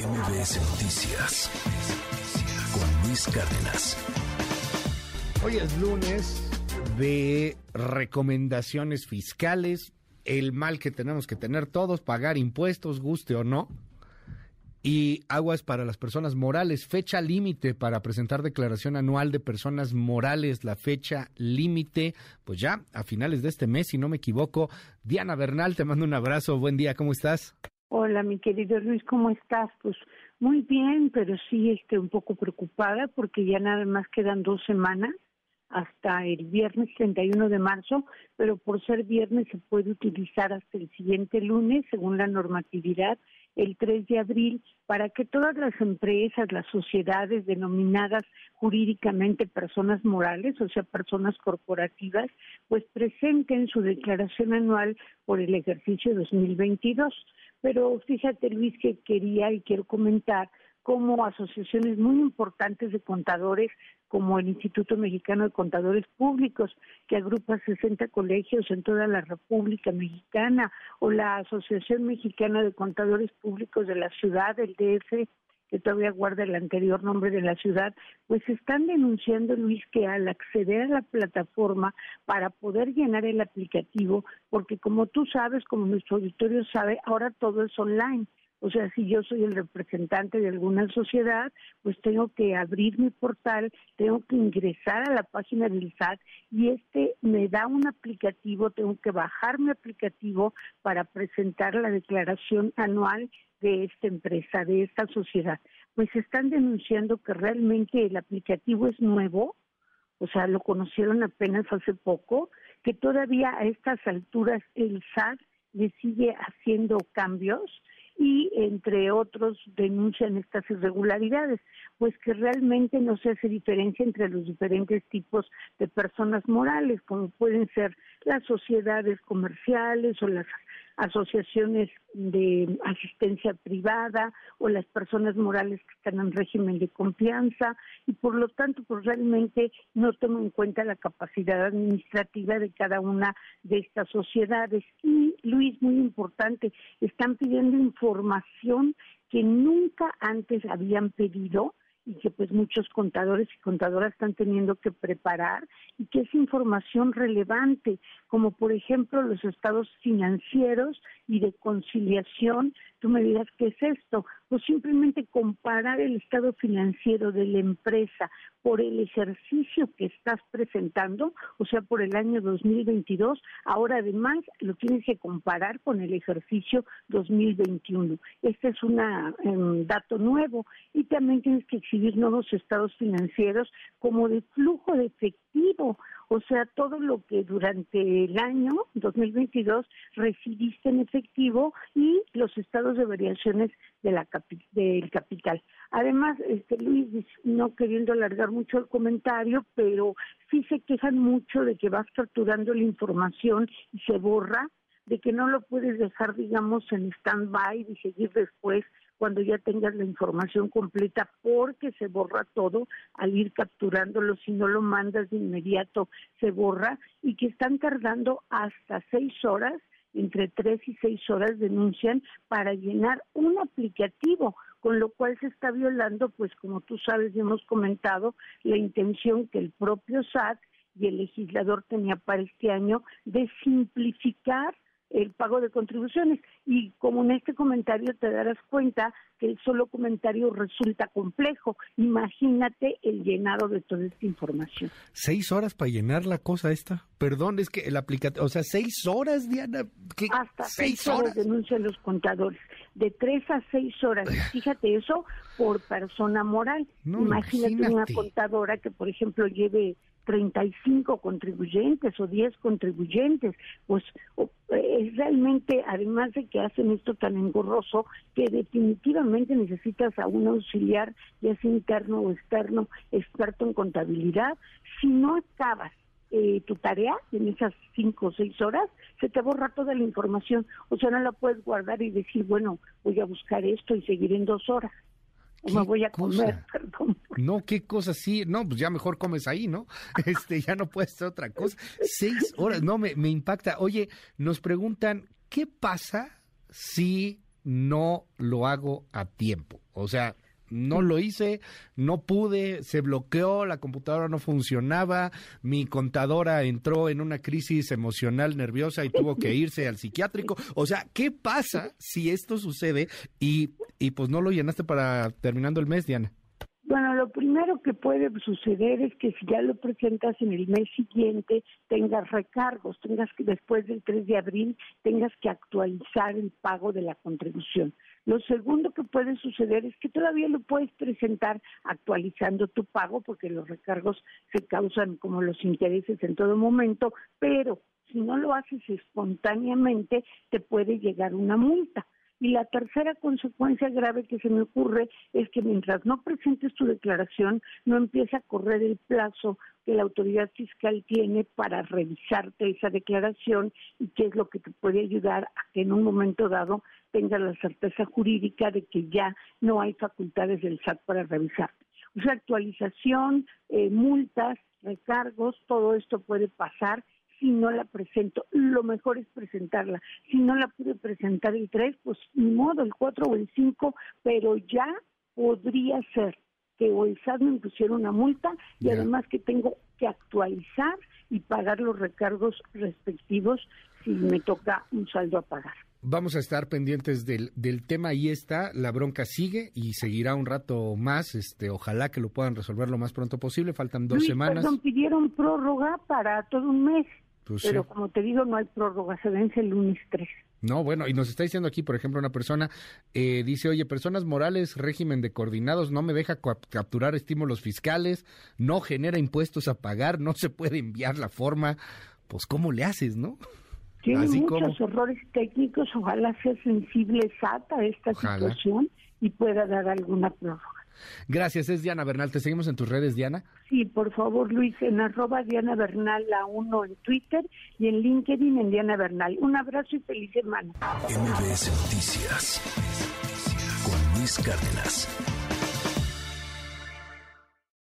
MBS Noticias con Luis Cárdenas. Hoy es lunes de recomendaciones fiscales, el mal que tenemos que tener todos, pagar impuestos, guste o no. Y aguas para las personas morales, fecha límite para presentar declaración anual de personas morales, la fecha límite, pues ya a finales de este mes, si no me equivoco. Diana Bernal, te mando un abrazo, buen día, ¿cómo estás? Hola, mi querido Luis, ¿cómo estás? Pues muy bien, pero sí este, un poco preocupada porque ya nada más quedan dos semanas hasta el viernes 31 de marzo, pero por ser viernes se puede utilizar hasta el siguiente lunes, según la normatividad, el 3 de abril, para que todas las empresas, las sociedades denominadas jurídicamente personas morales, o sea, personas corporativas, pues presenten su declaración anual por el ejercicio 2022. Pero fíjate, Luis, que quería y quiero comentar cómo asociaciones muy importantes de contadores, como el Instituto Mexicano de Contadores Públicos, que agrupa 60 colegios en toda la República Mexicana, o la Asociación Mexicana de Contadores Públicos de la ciudad, el DF, que todavía guarda el anterior nombre de la ciudad, pues están denunciando, Luis, que al acceder a la plataforma para poder llenar el aplicativo, porque como tú sabes, como nuestro auditorio sabe, ahora todo es online. O sea, si yo soy el representante de alguna sociedad, pues tengo que abrir mi portal, tengo que ingresar a la página del SAT y este me da un aplicativo, tengo que bajar mi aplicativo para presentar la declaración anual de esta empresa, de esta sociedad. Pues están denunciando que realmente el aplicativo es nuevo, o sea, lo conocieron apenas hace poco, que todavía a estas alturas el SAT le sigue haciendo cambios y entre otros denuncian estas irregularidades, pues que realmente no se hace diferencia entre los diferentes tipos de personas morales, como pueden ser las sociedades comerciales o las asociaciones de asistencia privada o las personas morales que están en régimen de confianza y por lo tanto pues realmente no toman en cuenta la capacidad administrativa de cada una de estas sociedades. Y Luis muy importante están pidiendo información que nunca antes habían pedido y que pues muchos contadores y contadoras están teniendo que preparar y que es información relevante, como por ejemplo los estados financieros y de conciliación. Tú me dirás, ¿qué es esto? Pues simplemente comparar el estado financiero de la empresa por el ejercicio que estás presentando, o sea, por el año 2022, ahora además lo tienes que comparar con el ejercicio 2021. Este es un em, dato nuevo y también tienes que exhibir nuevos estados financieros como de flujo de efectivo, o sea, todo lo que durante el año 2022 recibiste en efectivo y los estados de variaciones de la del capital. Además, este Luis, no queriendo alargar mucho el comentario, pero sí se quejan mucho de que vas capturando la información y se borra, de que no lo puedes dejar, digamos, en stand-by y seguir después cuando ya tengas la información completa, porque se borra todo al ir capturándolo, si no lo mandas de inmediato, se borra, y que están tardando hasta seis horas, entre tres y seis horas denuncian, para llenar un aplicativo, con lo cual se está violando, pues como tú sabes y hemos comentado, la intención que el propio SAT y el legislador tenía para este año de simplificar el pago de contribuciones. Y como en este comentario te darás cuenta que el solo comentario resulta complejo, imagínate el llenado de toda esta información. ¿Seis horas para llenar la cosa esta? Perdón, es que el aplicativo, o sea, seis horas, Diana. Hasta seis, horas? denuncian los contadores. De tres a seis horas. Fíjate eso por persona moral. imagínate una contadora que, por ejemplo, lleve 35 contribuyentes o 10 contribuyentes, pues es realmente, además de que hacen esto tan engorroso, que definitivamente necesitas a un auxiliar, ya sea interno o externo, experto en contabilidad. Si no acabas eh, tu tarea en esas cinco o seis horas, se te borra toda la información. O sea, no la puedes guardar y decir, bueno, voy a buscar esto y seguir en dos horas me voy a comer, perdón. No, qué cosa, sí, no, pues ya mejor comes ahí, ¿no? Este, ya no puedes hacer otra cosa. Seis horas, no, me, me impacta. Oye, nos preguntan, ¿qué pasa si no lo hago a tiempo? O sea, no lo hice, no pude, se bloqueó, la computadora no funcionaba, mi contadora entró en una crisis emocional nerviosa y tuvo que irse al psiquiátrico. O sea, ¿qué pasa si esto sucede y, y pues no lo llenaste para terminando el mes, Diana? Bueno, lo primero que puede suceder es que si ya lo presentas en el mes siguiente, tengas recargos, tengas que después del 3 de abril, tengas que actualizar el pago de la contribución. Lo segundo que puede suceder es que todavía lo puedes presentar actualizando tu pago, porque los recargos se causan como los intereses en todo momento, pero si no lo haces espontáneamente, te puede llegar una multa. Y la tercera consecuencia grave que se me ocurre es que mientras no presentes tu declaración, no empieza a correr el plazo que la autoridad fiscal tiene para revisarte esa declaración y qué es lo que te puede ayudar a que en un momento dado tengas la certeza jurídica de que ya no hay facultades del SAT para revisarte. O sea, actualización, eh, multas, recargos, todo esto puede pasar si no la presento. Lo mejor es presentarla. Si no la pude presentar el 3, pues ni modo, el 4 o el 5, pero ya podría ser que o el SAT me pusiera una multa y además que tengo que actualizar y pagar los recargos respectivos si me toca un saldo a pagar. Vamos a estar pendientes del, del tema y está, la bronca sigue y seguirá un rato más, este, ojalá que lo puedan resolver lo más pronto posible, faltan dos semanas. Perdón, pidieron prórroga para todo un mes. Pues Pero como te digo, no hay prórroga, se vence el lunes 3. No, bueno, y nos está diciendo aquí, por ejemplo, una persona eh, dice, oye, personas morales, régimen de coordinados, no me deja capturar estímulos fiscales, no genera impuestos a pagar, no se puede enviar la forma, pues ¿cómo le haces, no? Tiene muchos errores técnicos, ojalá sea sensible SAT a esta situación y pueda dar alguna prórroga. Gracias, es Diana Bernal. ¿Te seguimos en tus redes, Diana? Sí, por favor, Luis, en arroba Diana Bernal, la uno en Twitter y en LinkedIn en Diana Bernal. Un abrazo y feliz semana. MBS Noticias con Luis Cárdenas.